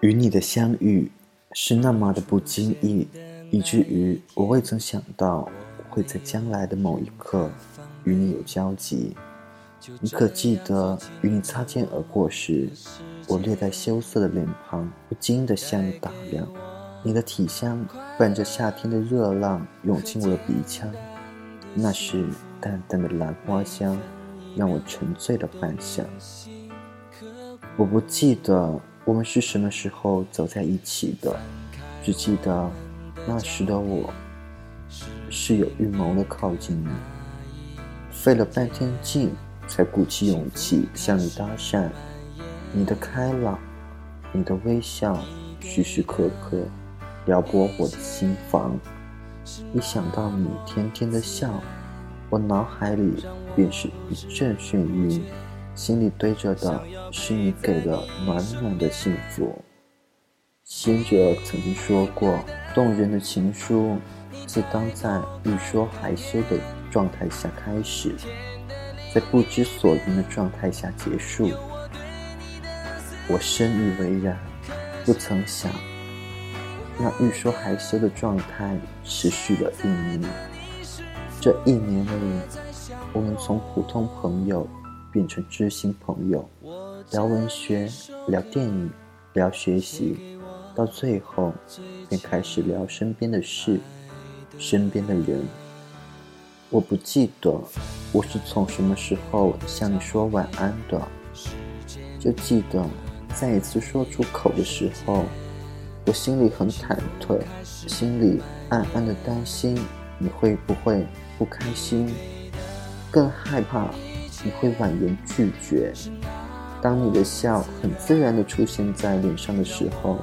与你的相遇是那么的不经意，以至于我未曾想到会在将来的某一刻与你有交集。你可记得与你擦肩而过时，我略带羞涩的脸庞不禁地向你打量。你的体香伴着夏天的热浪涌进我的鼻腔，那是淡淡的兰花香，让我沉醉了半晌。我不记得。我们是什么时候走在一起的？只记得那时的我是有预谋的靠近你，费了半天劲才鼓起勇气向你搭讪。你的开朗，你的微笑，时时刻刻撩拨我的心房。一想到你甜甜的笑，我脑海里便是一阵眩晕。心里堆着的是你给的暖暖的幸福。先哲曾经说过，动人的情书自当在欲说还休的状态下开始，在不知所云的状态下结束。我深以为然，不曾想，那欲说还休的状态持续了一年。这一年里，我们从普通朋友。变成知心朋友，聊文学，聊电影，聊学习，到最后便开始聊身边的事，身边的人。我不记得我是从什么时候向你说晚安的，就记得再一次说出口的时候，我心里很忐忑，心里暗暗的担心你会不会不开心，更害怕。你会婉言拒绝。当你的笑很自然地出现在脸上的时候，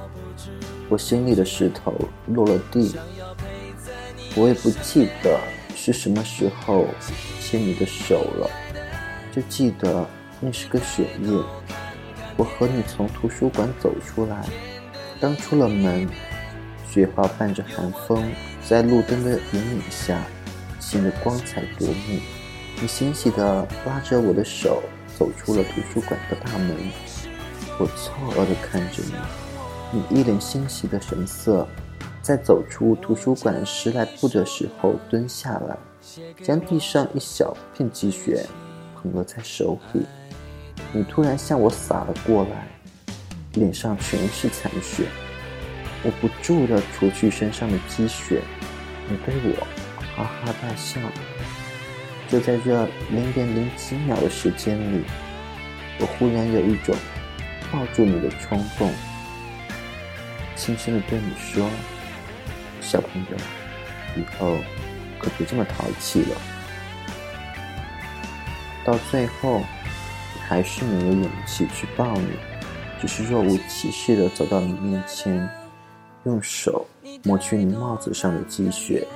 我心里的石头落了地。我也不记得是什么时候牵你的手了，就记得那是个雪夜，我和你从图书馆走出来，刚出了门，雪花伴着寒风，在路灯的引领下，显得光彩夺目。你欣喜地拉着我的手走出了图书馆的大门，我错愕地看着你，你一脸欣喜的神色，在走出图书馆十来步的时候蹲下来，将地上一小片积雪捧了在手里，你突然向我洒了过来，脸上全是残雪，我不住地除去身上的积雪，你对我哈哈大笑。就在这零点零几秒的时间里，我忽然有一种抱住你的冲动，轻声的对你说：“小朋友，以后可别这么淘气了。”到最后，还是没有勇气去抱你，只是若无其事的走到你面前，用手抹去你帽子上的积雪。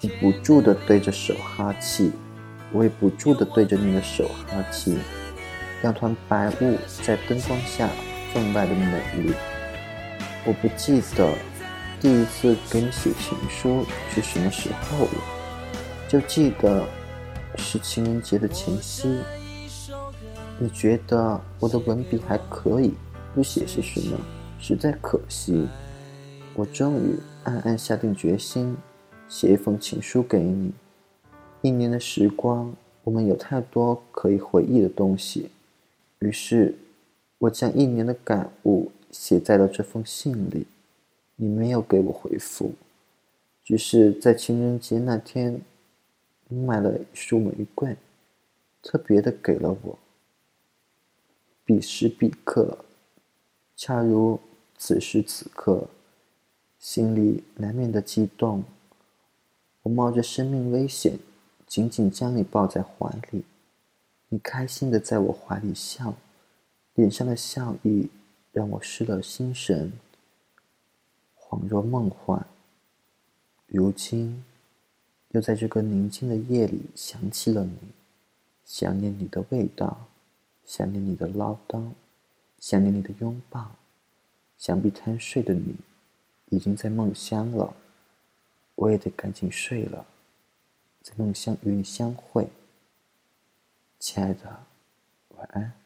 你不住的对着手哈气，我也不住的对着你的手哈气，两团白雾在灯光下分外的美丽。我不记得第一次给你写情书是什么时候了，就记得是情人节的前夕。你觉得我的文笔还可以，不写是什么？实在可惜。我终于暗暗下定决心。写一封情书给你。一年的时光，我们有太多可以回忆的东西。于是，我将一年的感悟写在了这封信里。你没有给我回复，只是在情人节那天，你买了一束玫瑰，特别的给了我。彼时彼刻，恰如此时此刻，心里难免的激动。我冒着生命危险，紧紧将你抱在怀里。你开心的在我怀里笑，脸上的笑意让我失了心神，恍若梦幻。如今，又在这个宁静的夜里想起了你，想念你的味道，想念你的唠叨，想念你的拥抱。想必贪睡的你，已经在梦乡了。我也得赶紧睡了，在梦乡与你相会，亲爱的，晚安。